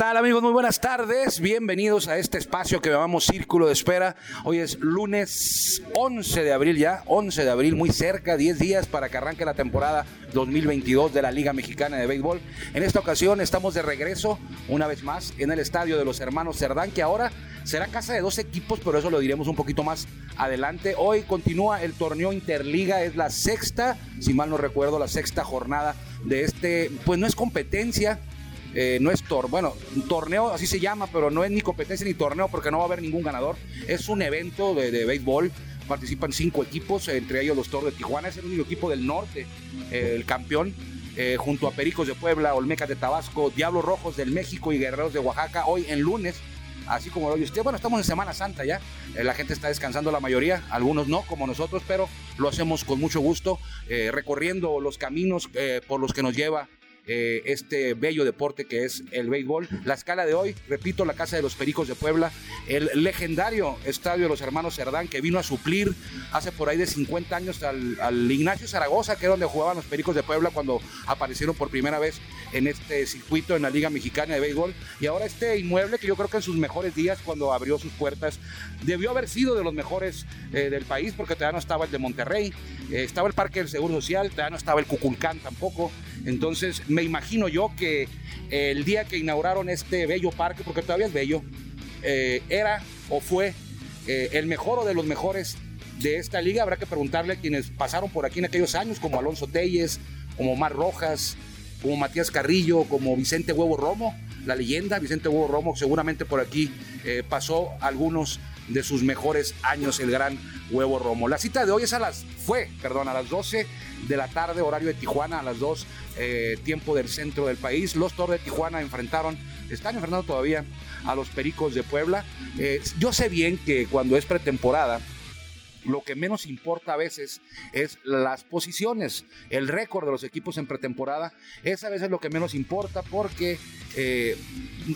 Tal amigos? Muy buenas tardes. Bienvenidos a este espacio que llamamos Círculo de Espera. Hoy es lunes 11 de abril ya, 11 de abril, muy cerca, 10 días para que arranque la temporada 2022 de la Liga Mexicana de Béisbol. En esta ocasión estamos de regreso una vez más en el estadio de los hermanos Cerdán, que ahora será casa de dos equipos, pero eso lo diremos un poquito más adelante. Hoy continúa el torneo Interliga, es la sexta, si mal no recuerdo, la sexta jornada de este, pues no es competencia, eh, no es tor bueno, torneo así se llama, pero no es ni competencia ni torneo porque no va a haber ningún ganador. Es un evento de, de béisbol. Participan cinco equipos, entre ellos los Toros de Tijuana. Es el único equipo del norte, eh, el campeón. eh, junto a Pericos de Puebla, Olmecas de Tabasco, Diablos Rojos del México y Guerreros de Oaxaca. Hoy en lunes, así como lo oye usted. Bueno, estamos en Semana Santa ya. La gente está descansando la mayoría, algunos no, como nosotros, pero lo hacemos con mucho gusto, recorriendo los caminos por los que nos lleva eh, este bello deporte que es el béisbol. La escala de hoy, repito, la Casa de los Pericos de Puebla, el legendario Estadio de los Hermanos Cerdán que vino a suplir hace por ahí de 50 años al, Ignacio Zaragoza, que es donde jugaban los Pericos de Puebla cuando aparecieron por primera vez en este circuito en la Liga Mexicana de Béisbol. Y ahora este inmueble que yo creo que en sus mejores días, cuando abrió sus puertas, debió haber sido de los mejores eh, del país, porque todavía no estaba el de Monterrey, eh, estaba el Parque del Seguro Social, todavía no estaba el Cuculcán tampoco. Entonces me imagino yo que eh, el día que inauguraron este bello parque, porque todavía es bello, eh, era o fue eh, el mejor o de los mejores de esta liga. Habrá que preguntarle a quienes pasaron por aquí en aquellos años, como Alonso Telles, como Mar Rojas, como Matías Carrillo, como Vicente Huevo Romo, la leyenda Vicente Huevo Romo, seguramente por aquí pasó algunos de sus mejores años el gran Huevo Romo. La cita de hoy es a las, fue, perdón, a las 12 de la tarde, horario de Tijuana, a las 2, eh, tiempo del centro del país. Los Toros de Tijuana enfrentaron, están enfrentando todavía a los Pericos de Puebla. Eh, yo sé bien que cuando es pretemporada, lo que menos importa a veces es las posiciones, el récord de los equipos en pretemporada, es a veces lo que menos importa porque eh,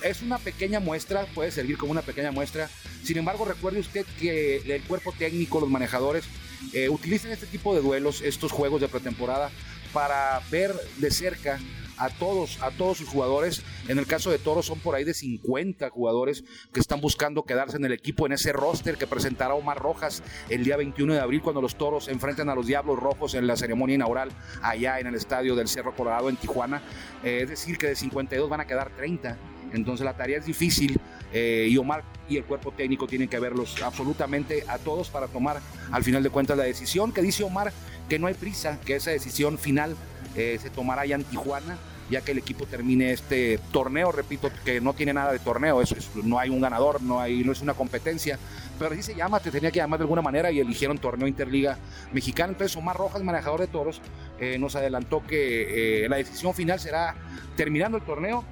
es una pequeña muestra, puede servir como una pequeña muestra. Sin embargo, recuerde usted que el cuerpo técnico, los manejadores, eh, utilizan este tipo de duelos, estos juegos de pretemporada, para ver de cerca a todos, a todos sus jugadores. En el caso de Toros son por ahí de 50 jugadores que están buscando quedarse en el equipo, en ese roster que presentará Omar Rojas el día 21 de abril cuando los Toros se enfrenten a los Diablos Rojos en la ceremonia inaugural allá en el estadio del Cerro Colorado en Tijuana. Eh, es decir, que de 52 van a quedar 30. Entonces la tarea es difícil eh, y Omar y el cuerpo técnico tienen que verlos absolutamente a todos para tomar al final de cuentas la decisión que dice Omar que no hay prisa, que esa decisión final eh, se tomará ya en Tijuana, ya que el equipo termine este torneo, repito, que no tiene nada de torneo, no hay un ganador, no, hay, no es una competencia, pero así se llama, te tenía que llamar de alguna manera y eligieron torneo Interliga Mexicana. Entonces Omar Rojas, manejador de toros, eh, nos adelantó que eh, la decisión final será terminando el torneo.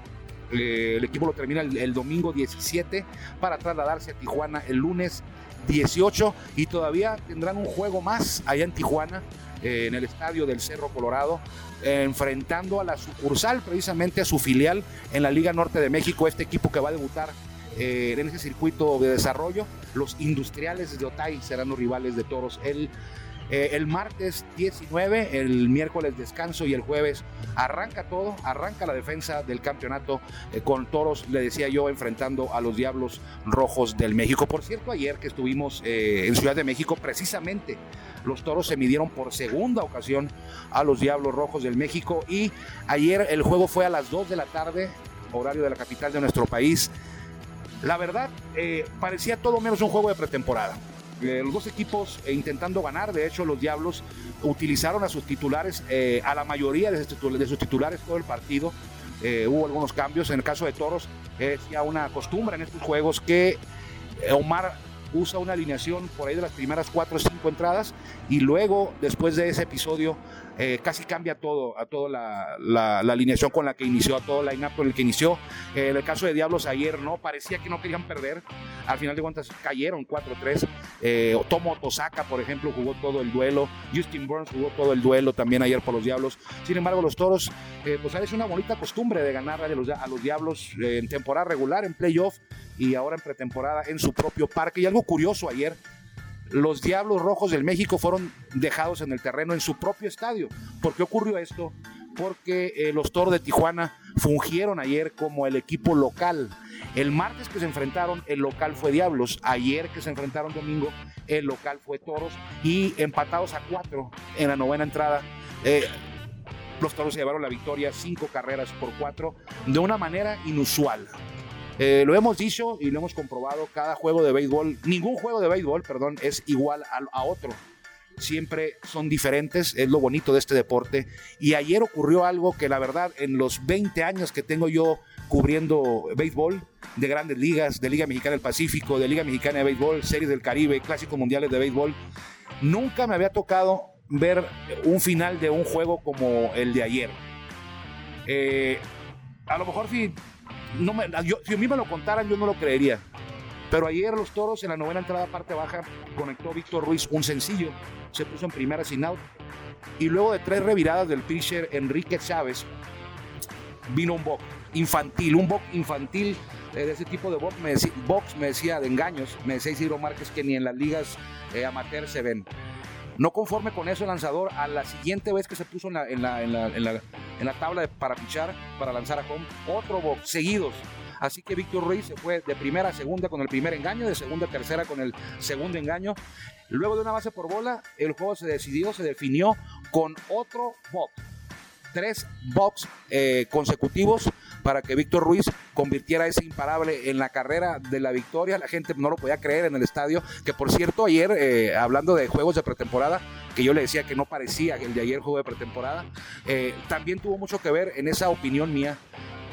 el equipo lo termina el domingo 17 para trasladarse a Tijuana el lunes 18 y todavía tendrán un juego más allá en Tijuana, eh, en el estadio del Cerro Colorado, enfrentando a la sucursal, precisamente a su filial en la Liga Norte de México, este equipo que va a debutar eh, en ese circuito de desarrollo. Los industriales de Otay serán los rivales de toros. El, eh, el martes 19, el miércoles descanso y el jueves arranca todo, arranca la defensa del campeonato eh, con toros, le decía yo, enfrentando a los Diablos Rojos del México. Por cierto, ayer que estuvimos eh, en Ciudad de México, precisamente los toros se midieron por segunda ocasión a los Diablos Rojos del México y ayer el juego fue a las 2 de la tarde, horario de la capital de nuestro país. La verdad, parecía todo menos un juego de pretemporada. Los dos equipos eh, intentando ganar, de hecho los Diablos utilizaron a sus titulares, eh, a la mayoría de sus, titulares todo el partido. Eh, hubo algunos cambios, en el caso de Toros es ya una costumbre en estos juegos que Omar usa una alineación por ahí de las primeras cuatro o cinco entradas y luego, después de ese episodio, eh, casi cambia todo, a toda la, alineación con la que inició, a todo la line con el que inició. Eh, en el caso de Diablos ayer, ¿no? Parecía que no querían perder. Al final de cuentas cayeron 4-3. Eh, Tomo Tosaka, por ejemplo, jugó todo el duelo. Justin Burns jugó todo el duelo también ayer por los Diablos. Sin embargo, los Toros, pues es una bonita costumbre de ganar a los, a los Diablos en temporada regular, en playoff y ahora en pretemporada en su propio parque. Y algo curioso ayer, los Diablos Rojos del México fueron dejados en el terreno en su propio estadio. ¿Por qué ocurrió esto? Porque eh, los Toros de Tijuana fungieron ayer como el equipo local. El martes que se enfrentaron, el local fue Diablos. Ayer que se enfrentaron domingo, el local fue Toros. Y empatados a cuatro en la novena entrada. Eh, los Toros se llevaron la victoria, cinco carreras por cuatro, de una manera inusual. Eh, lo hemos dicho y lo hemos comprobado, cada juego de béisbol, ningún juego de béisbol, perdón, es igual a, otro. Siempre son diferentes, es lo bonito de este deporte. Y ayer ocurrió algo que la verdad en los 20 años que tengo yo cubriendo béisbol, de grandes ligas, de Liga Mexicana del Pacífico, de Liga Mexicana de Béisbol, Series del Caribe, Clásicos Mundiales de Béisbol, nunca me había tocado ver un final de un juego como el de ayer. Eh, a lo mejor si no me, si a mí me lo contaran, yo no lo creería. Pero ayer los toros en la novena entrada parte baja conectó Víctor Ruiz un sencillo, se puso en primera sin out. Y luego de tres reviradas del pitcher Enrique Chávez, vino un box infantil, un box infantil eh, de ese tipo de box me, decía, de engaños, me decía Isidro Márquez que ni en las ligas eh, amateur se ven. No conforme con eso, el lanzador, a la siguiente vez que se puso en la, tabla para pichar, para lanzar a home, otro box, seguidos. Así que Víctor Ruiz se fue de primera a segunda con el primer engaño, de segunda a tercera con el segundo engaño. Luego de una base por bola, el juego se decidió, se definió con otro box. Tres box eh, consecutivos para que Víctor Ruiz convirtiera ese imparable en la carrera de la victoria. La gente no lo podía creer en el estadio. Que por cierto, ayer, eh, hablando de juegos de pretemporada, que yo le decía que no parecía el de ayer juego de pretemporada, eh, también tuvo mucho que ver en esa opinión mía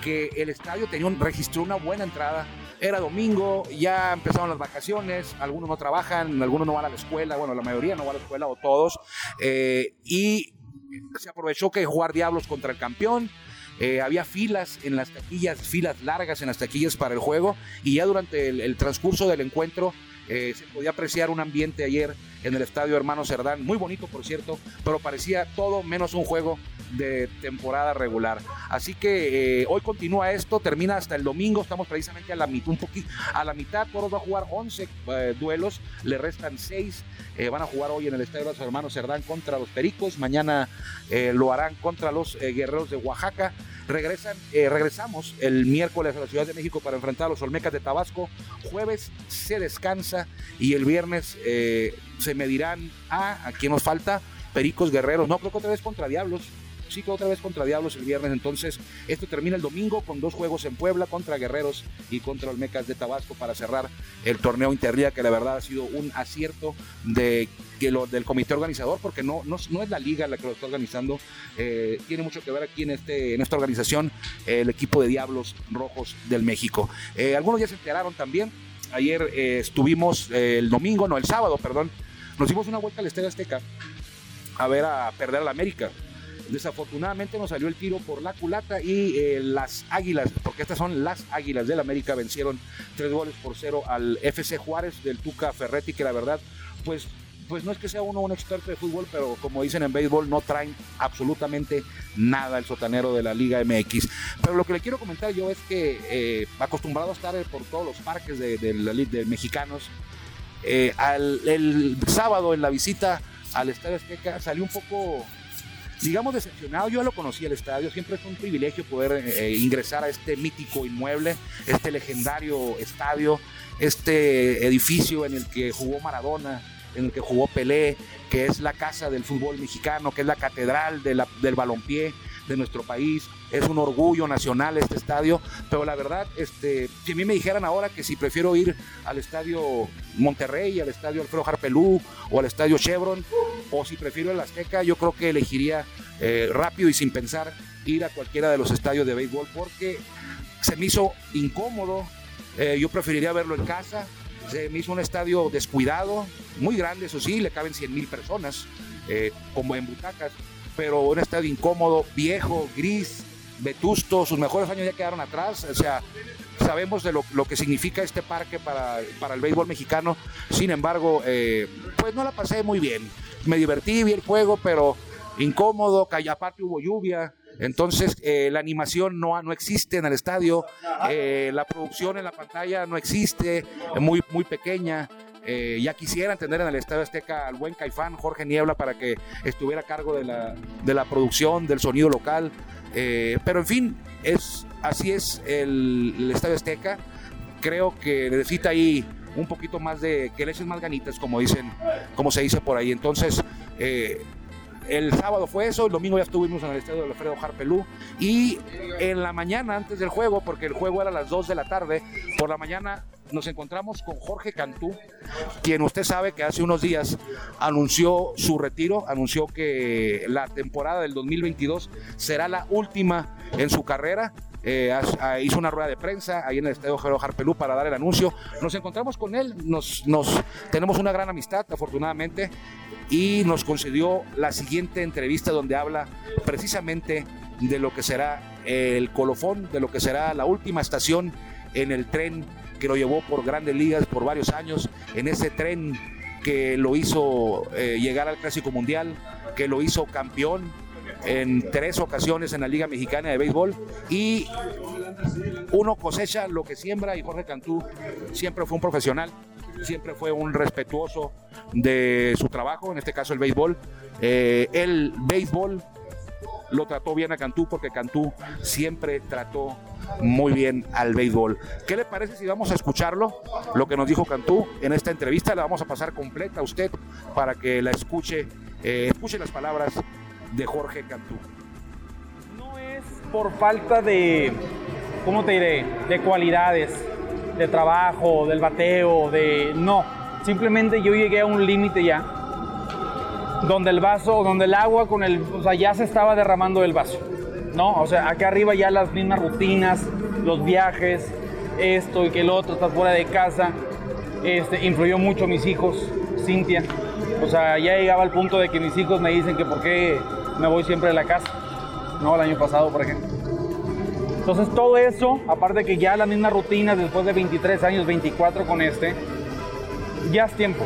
que el estadio tenía un, registró una buena entrada. Era domingo, ya empezaron las vacaciones, algunos no trabajan, algunos no van a la escuela, bueno, la mayoría no va a la escuela o todos. Y se aprovechó que jugar Diablos contra el campeón, eh, había filas en las taquillas, filas largas en las taquillas para el juego y ya durante el, transcurso del encuentro eh, se podía apreciar un ambiente ayer en el estadio Hermano Cerdán, muy bonito por cierto, pero parecía todo menos un juego de temporada regular. Así que eh, hoy continúa esto, termina hasta el domingo, estamos precisamente a la mitad, un poquito a la mitad, Toros va a jugar 11 duelos, le restan 6, van a jugar hoy en el estadio de los Hermanos Cerdán contra los Pericos, mañana lo harán contra los Guerreros de Oaxaca. Regresan, eh, regresamos el miércoles a la Ciudad de México para enfrentar a los Olmecas de Tabasco. Jueves se descansa y el viernes eh, se medirán a, a quién nos falta, Pericos Guerreros. No, creo que otra vez contra Diablos sí que otra vez contra Diablos el viernes. Entonces, esto termina el domingo con dos juegos en Puebla contra Guerreros y contra Olmecas de Tabasco para cerrar el torneo Interliga, que la verdad ha sido un acierto de, que lo, del comité organizador, porque no, no, es la liga la que lo está organizando. Eh, tiene mucho que ver aquí en, este, en esta organización el equipo de Diablos Rojos del México. Eh, algunos ya se enteraron también. Ayer eh, estuvimos el domingo, no, el sábado, perdón. Nos dimos una vuelta al Estadio Azteca a ver a perder a la América. Desafortunadamente nos salió el tiro por la culata y eh, las Águilas, porque estas son las Águilas del América, vencieron tres goles por cero al FC Juárez del Tuca Ferretti, que la verdad, pues pues no es que sea uno un experto de fútbol, pero como dicen en béisbol, no traen absolutamente nada el sotanero de la Liga MX. Pero lo que le quiero comentar yo es que eh, acostumbrado a estar por todos los parques de, de, mexicanos, eh, el sábado en la visita al Estadio Azteca salió un poco digamos, decepcionado. Yo lo conocí el estadio, siempre es un privilegio poder eh, ingresar a este mítico inmueble, este legendario estadio, este edificio en el que jugó Maradona, en el que jugó Pelé, que es la casa del fútbol mexicano, que es la catedral de del balompié de nuestro país. Es un orgullo nacional este estadio, pero la verdad, este, si a mí me dijeran ahora que si prefiero ir al estadio Monterrey, al estadio Alfredo Harpelú o al estadio Chevron, o si prefiero el Azteca, yo creo que elegiría eh, rápido y sin pensar ir a cualquiera de los estadios de béisbol porque se me hizo incómodo. Eh, yo preferiría verlo en casa, Se me hizo un estadio descuidado, muy grande, eso sí, le caben 100 mil personas, eh, como en butacas, pero un estadio incómodo, viejo, gris, vetusto, sus mejores años ya quedaron atrás, o sea, sabemos de lo, que significa este parque para, para, el béisbol mexicano, sin embargo, eh, pues no la pasé muy bien, me divertí, vi el juego, pero incómodo, aparte hubo lluvia, entonces eh, la animación no, no existe en el estadio, eh, la producción en la pantalla no existe, muy, muy pequeña. Eh, ya quisieran tener en el Estadio Azteca al buen Caifán, Jorge Niebla, para que estuviera a cargo de la, de la producción, del sonido local. pero en fin, es, así es el, el, Estadio Azteca. Creo que necesita ahí un poquito más de, que le echen más ganitas, como dicen, como se dice por ahí. Entonces, el sábado fue eso, el domingo ya estuvimos en el estadio de Alfredo Harpelú y en la mañana antes del juego, porque el juego era a las 2 de la tarde, por la mañana nos encontramos con Jorge Cantú, quien usted sabe que hace unos días anunció su retiro, anunció que la temporada del 2022 será la última en su carrera. Eh, ah, hizo una rueda de prensa ahí en el estadio Jero Harpelú para dar el anuncio. Nos encontramos con él, nos, nos, tenemos una gran amistad, afortunadamente, y nos concedió la siguiente entrevista donde habla precisamente de lo que será el colofón, de lo que será la última estación en el tren que lo llevó por grandes ligas por varios años, en ese tren que lo hizo eh, llegar al Clásico Mundial, que lo hizo campeón en tres ocasiones en la Liga Mexicana de Béisbol y uno cosecha lo que siembra y Jorge Cantú siempre fue un profesional siempre fue un respetuoso de su trabajo, en este caso el béisbol. Eh, el béisbol lo trató bien a Cantú porque Cantú siempre trató muy bien al béisbol. ¿Qué le parece si vamos a escucharlo? Lo que nos dijo Cantú en esta entrevista la vamos a pasar completa a usted para que la escuche, eh, escuche las palabras de Jorge Cantú. No es por falta de, ¿cómo te diré?, de cualidades de trabajo, del bateo, de... No, simplemente yo llegué a un límite ya, donde el vaso, donde el agua con el... O sea, ya se estaba derramando el vaso, ¿no? O sea, acá arriba ya las mismas rutinas, los viajes, esto y que el otro, está fuera de casa, este, influyó mucho mis hijos, Cintia. O sea, ya llegaba al punto de que mis hijos me dicen que por qué me voy siempre de la casa, ¿no? El año pasado, por ejemplo. Entonces todo eso, aparte que ya la misma rutina después de 23 años, 24 con este, ya es tiempo.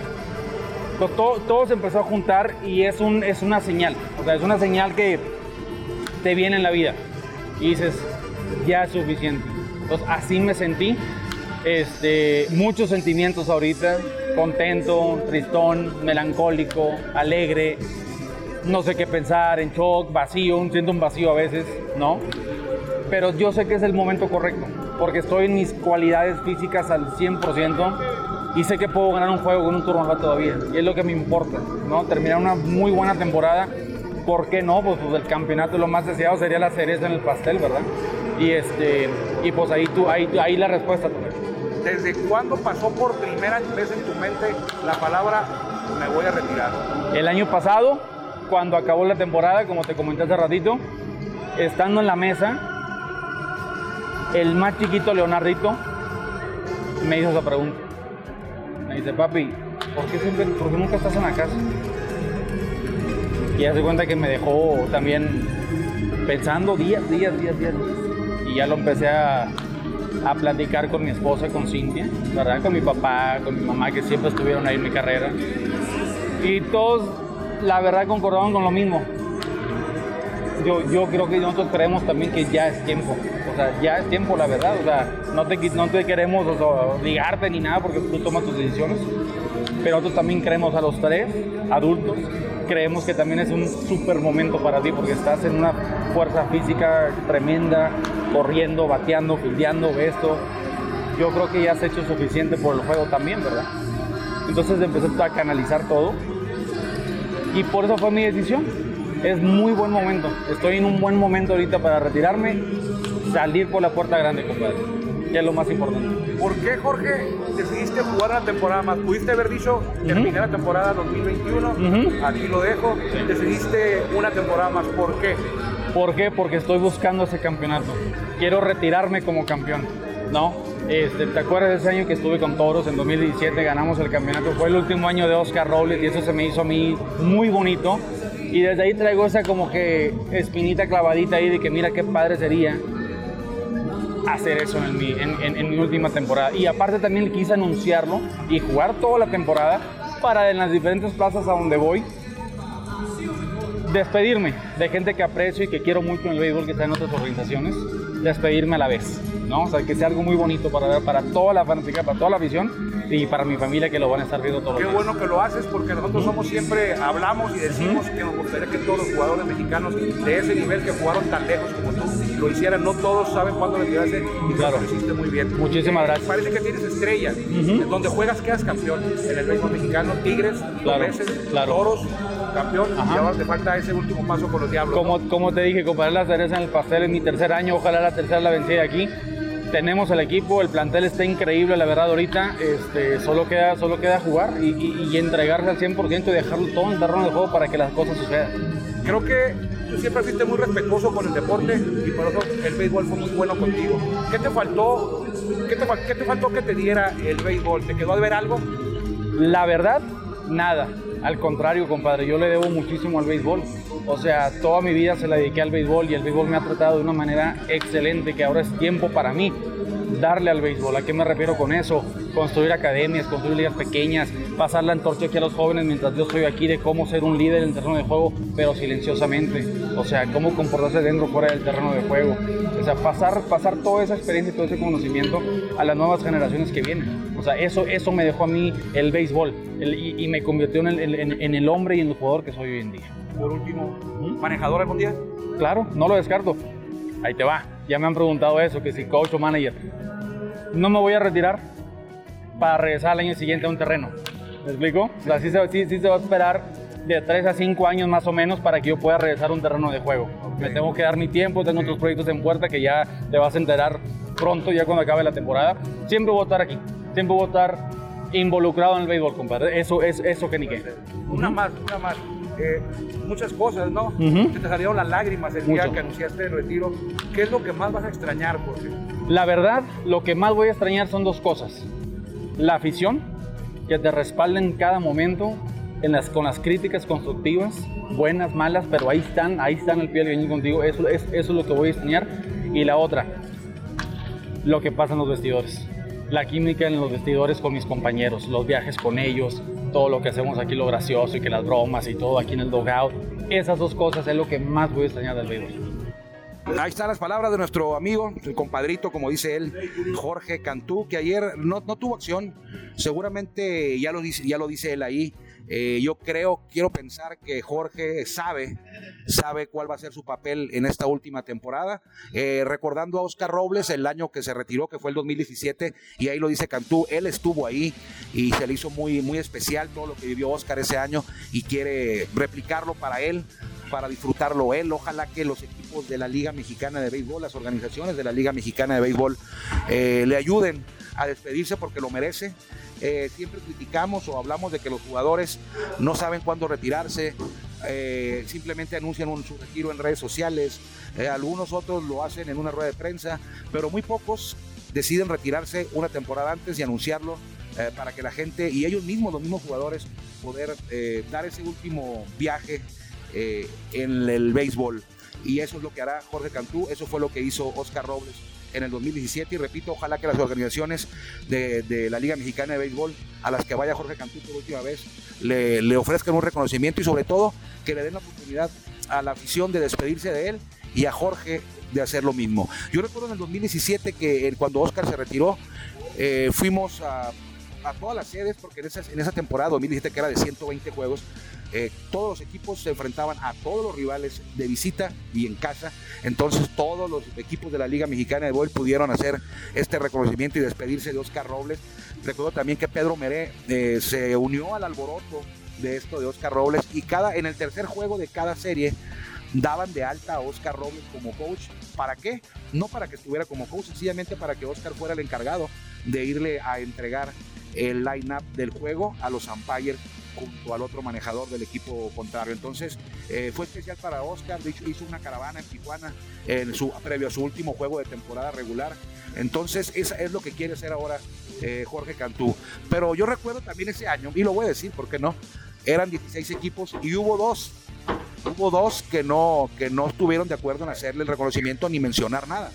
todo, todo, se empezó a juntar y es, un, es una señal. O sea, es una señal que te viene en la vida. Y dices, ya es suficiente. Entonces así me sentí. Este, muchos sentimientos ahorita. Contento, tristón, melancólico, alegre. No sé qué pensar, en shock, vacío. Siento un vacío a veces, ¿no? pero yo sé que es el momento correcto, porque estoy en mis cualidades físicas al 100% y sé que puedo ganar un juego con un turno todavía, y es lo que me importa, ¿no? Terminar una muy buena temporada, ¿por qué no? Pues, pues el campeonato lo más deseado sería la cereza en el pastel, ¿verdad? Y, este, y pues ahí, tú, ahí, ahí la respuesta. ¿Desde cuándo pasó por primera vez en tu mente la palabra me voy a retirar? El año pasado, cuando acabó la temporada, como te comenté hace ratito, estando en la mesa, el más chiquito, Leonardito, me hizo esa pregunta. Me dice, papi, ¿por qué, siempre, por qué nunca estás en la casa? Y hace cuenta que me dejó también pensando días, días, días, días. Y ya lo empecé a, a platicar con mi esposa, con Cintia, ¿verdad? Con mi papá, con mi mamá, que siempre estuvieron ahí en mi carrera. Y todos, la verdad, concordaban con lo mismo. Yo, yo creo que nosotros creemos también que ya es tiempo o sea, ya es tiempo, la verdad. O sea, no te, no te queremos obligarte ni nada porque tú tomas tus decisiones. Pero nosotros también creemos a los tres, adultos, creemos que también es un súper momento para ti porque estás en una fuerza física tremenda, corriendo, bateando, fildeando, esto. Yo creo que ya has hecho suficiente por el juego también, ¿verdad? Entonces empecé a canalizar todo. Y por eso fue mi decisión. Es muy buen momento. Estoy en un buen momento ahorita para retirarme salir por la puerta grande, compadre. Que es lo más importante. ¿Por qué, Jorge, decidiste jugar una temporada más? Pudiste haber dicho, terminé la temporada 2021, aquí lo dejo. Decidiste una temporada más. ¿Por qué? ¿Por qué? Porque estoy buscando ese campeonato. Quiero retirarme como campeón. ¿no? Este, ¿Te acuerdas de ese año que estuve con Toros en 2017? Ganamos el campeonato. Fue el último año de Oscar Robles y eso se me hizo a mí muy bonito. Y desde ahí traigo esa como que espinita clavadita ahí de que mira qué padre sería hacer eso en mi, en, mi última temporada. Y aparte también quise anunciarlo y jugar toda la temporada para en las diferentes plazas a donde voy despedirme de gente que aprecio y que quiero mucho en el béisbol que está en otras organizaciones, despedirme a la vez. ¿no? O sea, que sea algo muy bonito para, para toda la fanática, para toda la visión y para mi familia que lo van a estar viendo todos Qué bueno que lo haces porque nosotros somos siempre, hablamos y decimos que nos gustaría que todos los jugadores mexicanos de ese nivel que jugaron tan lejos como lo hicieran. No todos saben cuándo retirarse y claro. lo hiciste muy bien. Muchísimas gracias. Parece que tienes estrellas. Donde juegas quedas campeón. En el béisbol mexicano, Tigres, claro. claro. Toros, campeón. Y ahora te falta ese último paso con los Diablos. Como, como te dije, compadre, la cereza en el pastel en mi tercer año. Ojalá la tercera la vencí aquí tenemos el equipo, el plantel está increíble, la verdad, ahorita. Este, solo, queda, solo queda jugar y, entregarse al 100% y dejarlo todo en terreno de juego para que las cosas sucedan. Creo que siempre fuiste muy respetuoso con el deporte y por eso el béisbol fue muy bueno contigo. ¿Qué te faltó? ¿Qué te, qué te faltó que te diera el béisbol? ¿Te quedó de ver algo? La verdad, nada. Al contrario, compadre, yo le debo muchísimo al béisbol. O sea, toda mi vida se la dediqué al béisbol y el béisbol me ha tratado de una manera excelente que ahora es tiempo para mí darle al béisbol. ¿A qué me refiero con eso? Construir academias, construir ligas pequeñas, pasar la antorcha aquí a los jóvenes mientras yo estoy aquí de cómo ser un líder en el terreno de juego, pero silenciosamente. O sea, cómo comportarse dentro fuera del terreno de juego. O sea, pasar, pasar toda esa experiencia y todo ese conocimiento a las nuevas generaciones que vienen. O sea, eso, eso me dejó a mí el béisbol y, me convirtió en el, en el hombre y en el jugador que soy hoy en día. Por último, ¿manejador algún día? Claro, no lo descarto. Ahí te va. Ya me han preguntado eso, que si coach o manager. No me voy a retirar para regresar al año siguiente a un terreno. ¿Me explico? O sea, sí se, se va a esperar de 3 a 5 años más o menos para que yo pueda regresar a un terreno de juego. Me tengo que dar mi tiempo, tengo otros proyectos en puerta que ya te vas a enterar pronto, ya cuando acabe la temporada. Siempre voy a estar aquí, siempre voy a estar involucrado en el béisbol, compadre. Eso es eso que ni qué. Una más, una más. Eh, muchas cosas, ¿no? Te salieron las lágrimas el día que anunciaste el retiro. ¿Qué es lo que más vas a extrañar, Jorge? La verdad, lo que más voy a extrañar son dos cosas. La afición, que te respalda en cada momento en las, con las críticas constructivas, buenas, malas, pero ahí están, ahí están el pie del contigo. Eso es, eso es lo que voy a extrañar. Y la otra, lo que pasa en los vestidores. La química en los vestidores con mis compañeros, los viajes con ellos, todo lo que hacemos aquí, lo gracioso y que las bromas y todo aquí en el dogout. Esas dos cosas es lo que más voy a extrañar del béisbol. Ahí están las palabras de nuestro amigo, el compadrito, como dice él, Jorge Cantú, que ayer no, tuvo acción. Seguramente ya lo dice, ya lo dice él ahí. Eh, yo creo, quiero pensar que Jorge sabe, sabe cuál va a ser su papel en esta última temporada. Eh, recordando a Oscar Robles, el año que se retiró, que fue el 2017, y ahí lo dice Cantú, él estuvo ahí y se le hizo muy, muy especial todo lo que vivió Oscar ese año y quiere replicarlo para él para disfrutarlo él. Ojalá que los equipos de la Liga Mexicana de Béisbol, las organizaciones de la Liga Mexicana de Béisbol, eh, le ayuden a despedirse porque lo merece. Eh, siempre criticamos o hablamos de que los jugadores no saben cuándo retirarse, eh, simplemente anuncian un, su retiro en redes sociales, algunos otros lo hacen en una rueda de prensa, pero muy pocos deciden retirarse una temporada antes y anunciarlo para que la gente y ellos mismos, los mismos jugadores, poder dar ese último viaje eh, en el béisbol. Y eso es lo que hará Jorge Cantú, eso fue lo que hizo Oscar Robles en el 2017 y repito, ojalá que las organizaciones de, la Liga Mexicana de Béisbol a las que vaya Jorge Cantú por última vez le, ofrezcan un reconocimiento y sobre todo que le den la oportunidad a la afición de despedirse de él y a Jorge de hacer lo mismo. Yo recuerdo en el 2017 que cuando Oscar se retiró, eh, fuimos a, a, todas las sedes porque en esa, en esa temporada 2017 que era de 120 juegos, eh, todos los equipos se enfrentaban a todos los rivales de visita y en casa. Entonces todos los equipos de la Liga Mexicana de Béisbol pudieron hacer este reconocimiento y despedirse de Oscar Robles. Recuerdo también que Pedro Meré eh, se unió al alboroto de esto de Oscar Robles y cada, en el tercer juego de cada serie daban de alta a Oscar Robles como coach. ¿Para qué? No para que estuviera como coach, sencillamente para que Oscar fuera el encargado de irle a entregar el line-up del juego a los umpires junto al otro manejador del equipo contrario. Entonces, eh, fue especial para Oscar, de hecho, hizo una caravana en Tijuana en su, previo a su último juego de temporada regular. Entonces, eso es lo que quiere hacer ahora eh, Jorge Cantú. Pero yo recuerdo también ese año, y lo voy a decir, ¿por qué no? Eran 16 equipos y hubo dos. Hubo dos que no, que no estuvieron de acuerdo en hacerle el reconocimiento ni mencionar nada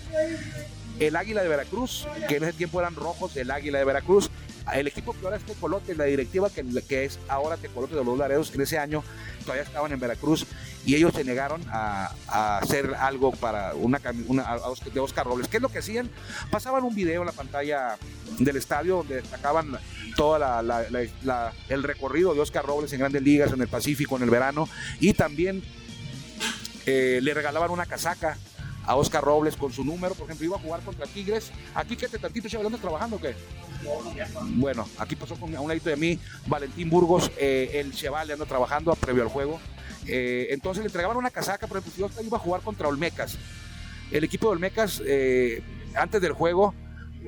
el Águila de Veracruz, que en ese tiempo eran rojos del Águila de Veracruz, el equipo que ahora es Tecolote, la directiva que, que es ahora Tecolote de los Laredos, en ese año todavía estaban en Veracruz y ellos se negaron a, hacer algo para una, una de Oscar Robles. ¿Qué es lo que hacían? Pasaban un video en la pantalla del estadio donde destacaban todo el recorrido de Oscar Robles en grandes ligas, en el Pacífico, en el verano, y también eh, le regalaban una casaca a Oscar Robles con su número, por ejemplo, iba a jugar contra Tigres. Aquí que te tantito chaval trabajando o qué? Bueno, aquí pasó con, a un ladito de mí Valentín Burgos, eh, el Cheval anda trabajando previo al juego. Eh, entonces le entregaban una casaca, por ejemplo, iba a jugar contra Olmecas. El equipo de Olmecas, eh, antes del juego,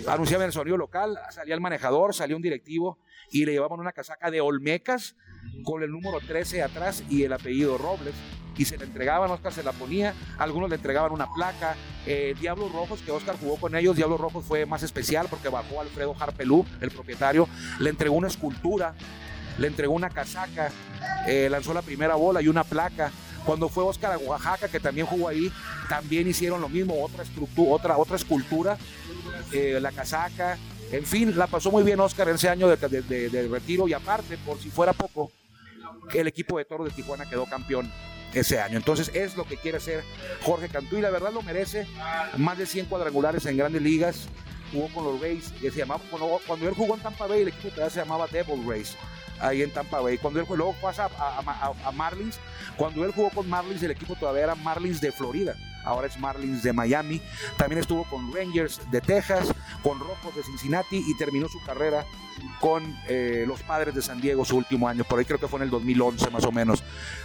anunciaba en el sonido local, salía el manejador, salía un directivo y le llevaban una casaca de Olmecas con el número 13 atrás y el apellido Robles y se le entregaban, Oscar se la ponía, algunos le entregaban una placa, eh, Diablos Rojos, que Oscar jugó con ellos, Diablos Rojos fue más especial porque bajó Alfredo Harpelú, el propietario, le entregó una escultura, le entregó una casaca, eh, lanzó la primera bola y una placa. Cuando fue Oscar a Oaxaca, que también jugó ahí, también hicieron lo mismo, otra, estructura, otra, otra escultura, eh, la casaca, en fin, la pasó muy bien Oscar ese año de, de, retiro y aparte, por si fuera poco, el equipo de Toro de Tijuana quedó campeón ese año. Entonces es lo que quiere hacer Jorge Cantú y la verdad lo merece. Más de 100 cuadrangulares en grandes ligas. Jugó con los Rays, que se llamaba, cuando, él jugó en Tampa Bay, el equipo todavía se llamaba Devil Rays, ahí en Tampa Bay. Cuando él luego pasa a, Marlins, cuando él jugó con Marlins, el equipo todavía era Marlins de Florida ahora es Marlins de Miami. También estuvo con Rangers de Texas, con Rojos de Cincinnati y terminó su carrera con eh, los padres de San Diego su último año, por ahí creo que fue en el 2011 más o menos.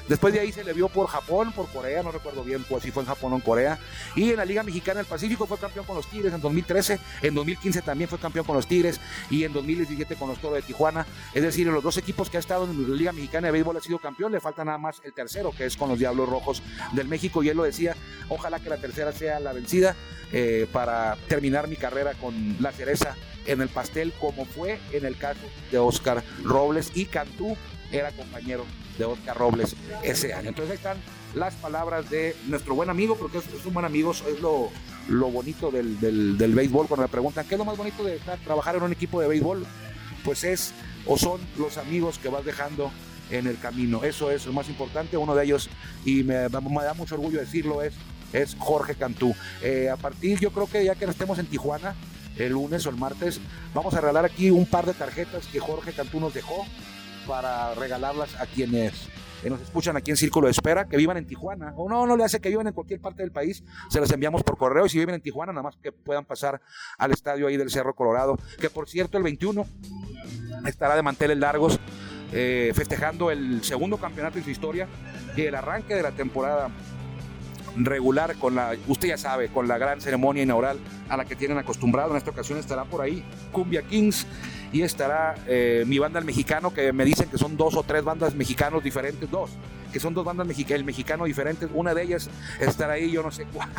Después de ahí se le vio por Japón, por Corea, no recuerdo bien pues, si fue en Japón o en Corea. Y en la Liga Mexicana del Pacífico fue campeón con los Tigres en 2013, en 2015 también fue campeón con los Tigres y en 2017 con los Toros de Tijuana. Es decir, en los dos equipos que ha estado en la Liga Mexicana de Béisbol ha sido campeón, le falta nada más el tercero, que es con los Diablos Rojos del México. Y él lo decía, ojalá que la tercera sea la vencida eh, para terminar mi carrera con la cereza en el pastel, como fue en el caso de Oscar Robles y Cantú era compañero de Oscar Robles ese año. Entonces ahí están las palabras de nuestro buen amigo, porque es, un buen amigo, es lo, lo bonito del, del, béisbol. Cuando me preguntan, ¿qué es lo más bonito de trabajar en un equipo de béisbol? Pues es o son los amigos que vas dejando en el camino. Eso es lo más importante. Uno de ellos, y me da mucho orgullo decirlo, es es Jorge Cantú. Eh, a partir, yo creo que ya que estemos en Tijuana, el lunes o el martes, vamos a regalar aquí un par de tarjetas que Jorge Cantú nos dejó para regalarlas a quienes nos escuchan aquí en Círculo de Espera, que vivan en Tijuana, o no, no le hace que vivan en cualquier parte del país, se las enviamos por correo y si viven en Tijuana, nada más que puedan pasar al estadio ahí del Cerro Colorado, que por cierto el 21 estará de manteles largos eh, festejando el segundo campeonato en su historia y el arranque de la temporada regular con la, usted ya sabe, con la gran ceremonia inaugural a la que tienen acostumbrado. En esta ocasión estará por ahí Cumbia Kings y estará eh, mi banda El Mexicano, que me dicen que son dos o tres bandas mexicanos diferentes, dos, que son dos bandas el mexicano diferentes. Una de ellas estará ahí, yo no sé cuál,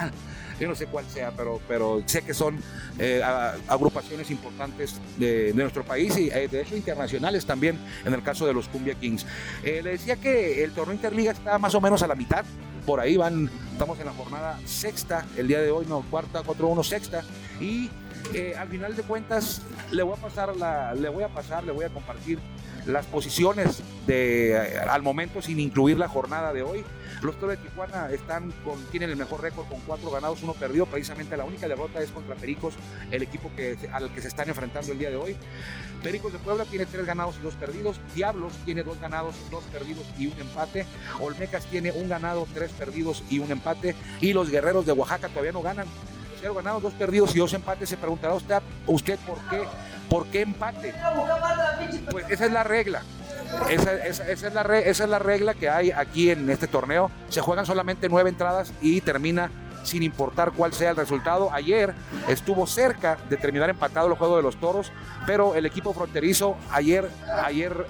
yo no sé cuál sea, pero, pero sé que son eh, agrupaciones importantes de, nuestro país y eh, de hecho internacionales también, en el caso de los Cumbia Kings. le decía que el torneo Interliga está más o menos a la mitad por ahí van, estamos en la jornada sexta, el día de hoy, no, cuarta, cuatro, uno, sexta, y eh, al final de cuentas le voy a pasar, la, le voy a pasar, le voy a compartir las posiciones de, eh, al momento sin incluir la jornada de hoy. Los Toros de Tijuana están con, tienen el mejor récord con cuatro ganados, uno perdido. Precisamente la única derrota es contra Pericos, el equipo que, al que se están enfrentando el día de hoy. Pericos de Puebla tiene tres ganados y dos perdidos. Diablos tiene dos ganados, dos perdidos y un empate. Olmecas tiene un ganado, tres perdidos y un empate. Y los Guerreros de Oaxaca todavía no ganan. Cero ganados, dos perdidos y dos empates. Se preguntará usted, usted por qué ¿Por qué empate? Pues esa es la regla. Esa, es la esa es la regla que hay aquí en este torneo. Se juegan solamente nueve entradas y termina sin importar cuál sea el resultado. Ayer estuvo cerca de terminar empatado el juego de los toros, pero el equipo fronterizo ayer, ayer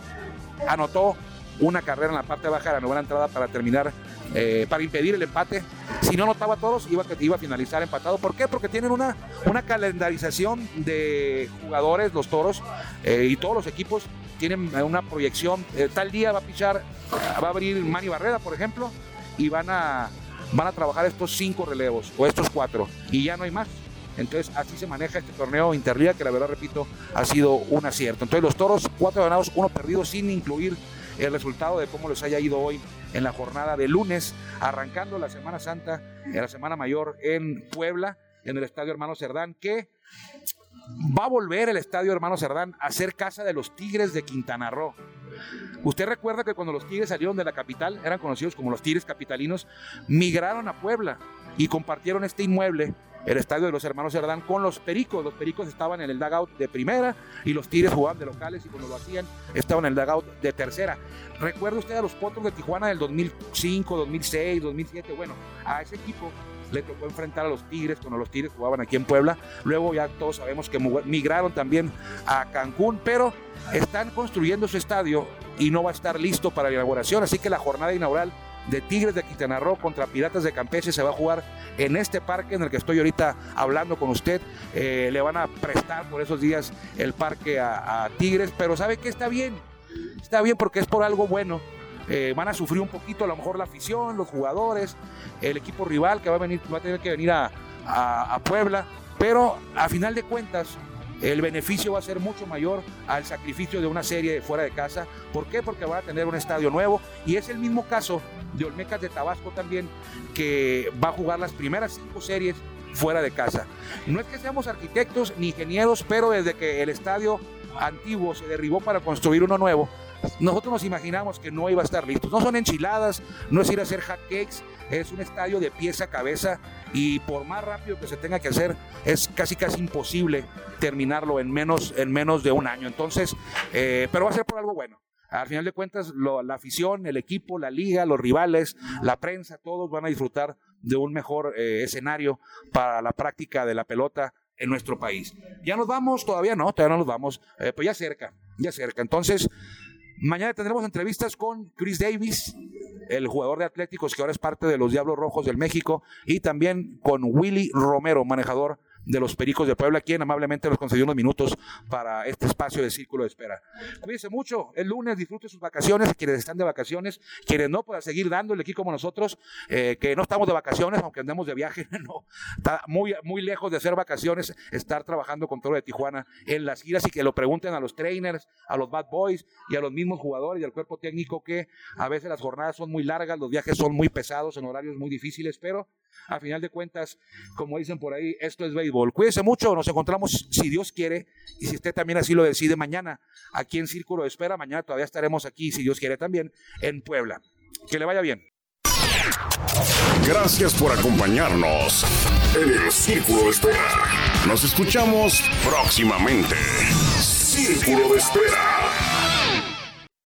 anotó una carrera en la parte baja de la novena entrada para terminar, eh, para impedir el empate. Si no anotaba a todos, iba, iba a finalizar empatado. ¿Por qué? Porque tienen una, una calendarización de jugadores, los toros, y todos los equipos tienen una proyección. tal día va a pichar, va a abrir Manny Barrera, por ejemplo, y van a, van a trabajar estos cinco relevos o estos cuatro, y ya no hay más. Entonces así se maneja este torneo Interliga que la verdad, repito, ha sido un acierto. Entonces los toros, cuatro ganados, uno perdido, sin incluir el resultado de cómo les haya ido hoy en la jornada de lunes, arrancando la Semana Santa, en la Semana Mayor en Puebla, en el Estadio Hermano Cerdán, que va a volver el Estadio Hermano Cerdán a ser casa de los Tigres de Quintana Roo. Usted recuerda que cuando los Tigres salieron de la capital, eran conocidos como los Tigres capitalinos, migraron a Puebla y compartieron este inmueble el estadio de los hermanos Cerdán con los Pericos. Los Pericos estaban en el dugout de primera y los Tigres jugaban de locales y cuando lo hacían estaban en el dugout de tercera. ¿Recuerda usted a los Potros de Tijuana del 2005, 2006, 2007? Bueno, a ese equipo le tocó enfrentar a los Tigres cuando los Tigres jugaban aquí en Puebla. Luego ya todos sabemos que migraron también a Cancún, pero están construyendo su estadio y no va a estar listo para la inauguración. Así que la jornada inaugural de Tigres de Quintana Roo contra Piratas de Campeche se va a jugar en este parque en el que estoy ahorita hablando con usted. Eh, le van a prestar por esos días el parque a, Tigres, pero sabe que está bien, está bien porque es por algo bueno. Eh, van a sufrir un poquito a lo mejor la afición, los jugadores, el equipo rival que va a venir, va a tener que venir a, a Puebla, pero a final de cuentas el beneficio va a ser mucho mayor al sacrificio de una serie fuera de casa. ¿Por qué? Porque van a tener un estadio nuevo y es el mismo caso de Olmecas de Tabasco también, que va a jugar las primeras cinco series fuera de casa. No es que seamos arquitectos ni ingenieros, pero desde que el estadio antiguo se derribó para construir uno nuevo, nosotros nos imaginamos que no iba a estar listo. No son enchiladas, no es ir a hacer hot cakes, es un estadio de pieza a cabeza y por más rápido que se tenga que hacer, es casi casi imposible terminarlo en menos, en menos de un año. Entonces, eh, pero va a ser por algo bueno. Al final de cuentas, la afición, el equipo, la liga, los rivales, la prensa, todos van a disfrutar de un mejor eh, escenario para la práctica de la pelota en nuestro país. Ya nos vamos, todavía no, todavía no nos vamos, pues ya cerca, ya cerca. Entonces, Mañana tendremos entrevistas con Chris Davis, el jugador de Atléticos que ahora es parte de los Diablos Rojos del México, y también con Willy Romero, manejador de los Pericos de Puebla, quien amablemente nos concedió unos minutos para este espacio de círculo de espera. Cuídense mucho, el lunes disfrute sus vacaciones, quienes están de vacaciones, quienes no, puedan seguir dándole aquí como nosotros, eh, que no estamos de vacaciones, aunque andemos de viaje, no, está muy, muy lejos de ser vacaciones, estar trabajando con Toro de Tijuana en las giras y que lo pregunten a los trainers, a los bad boys y a los mismos jugadores y al cuerpo técnico que a veces las jornadas son muy largas, los viajes son muy pesados en horarios muy difíciles, pero a final de cuentas, como dicen por ahí, esto es béisbol. Cuídese mucho, nos encontramos, si Dios quiere, y si usted también así lo decide, mañana aquí en Círculo de Espera. Mañana todavía estaremos aquí, si Dios quiere, también en Puebla. Que le vaya bien. Gracias por acompañarnos en el Círculo de Espera. Nos escuchamos próximamente. Círculo de Espera.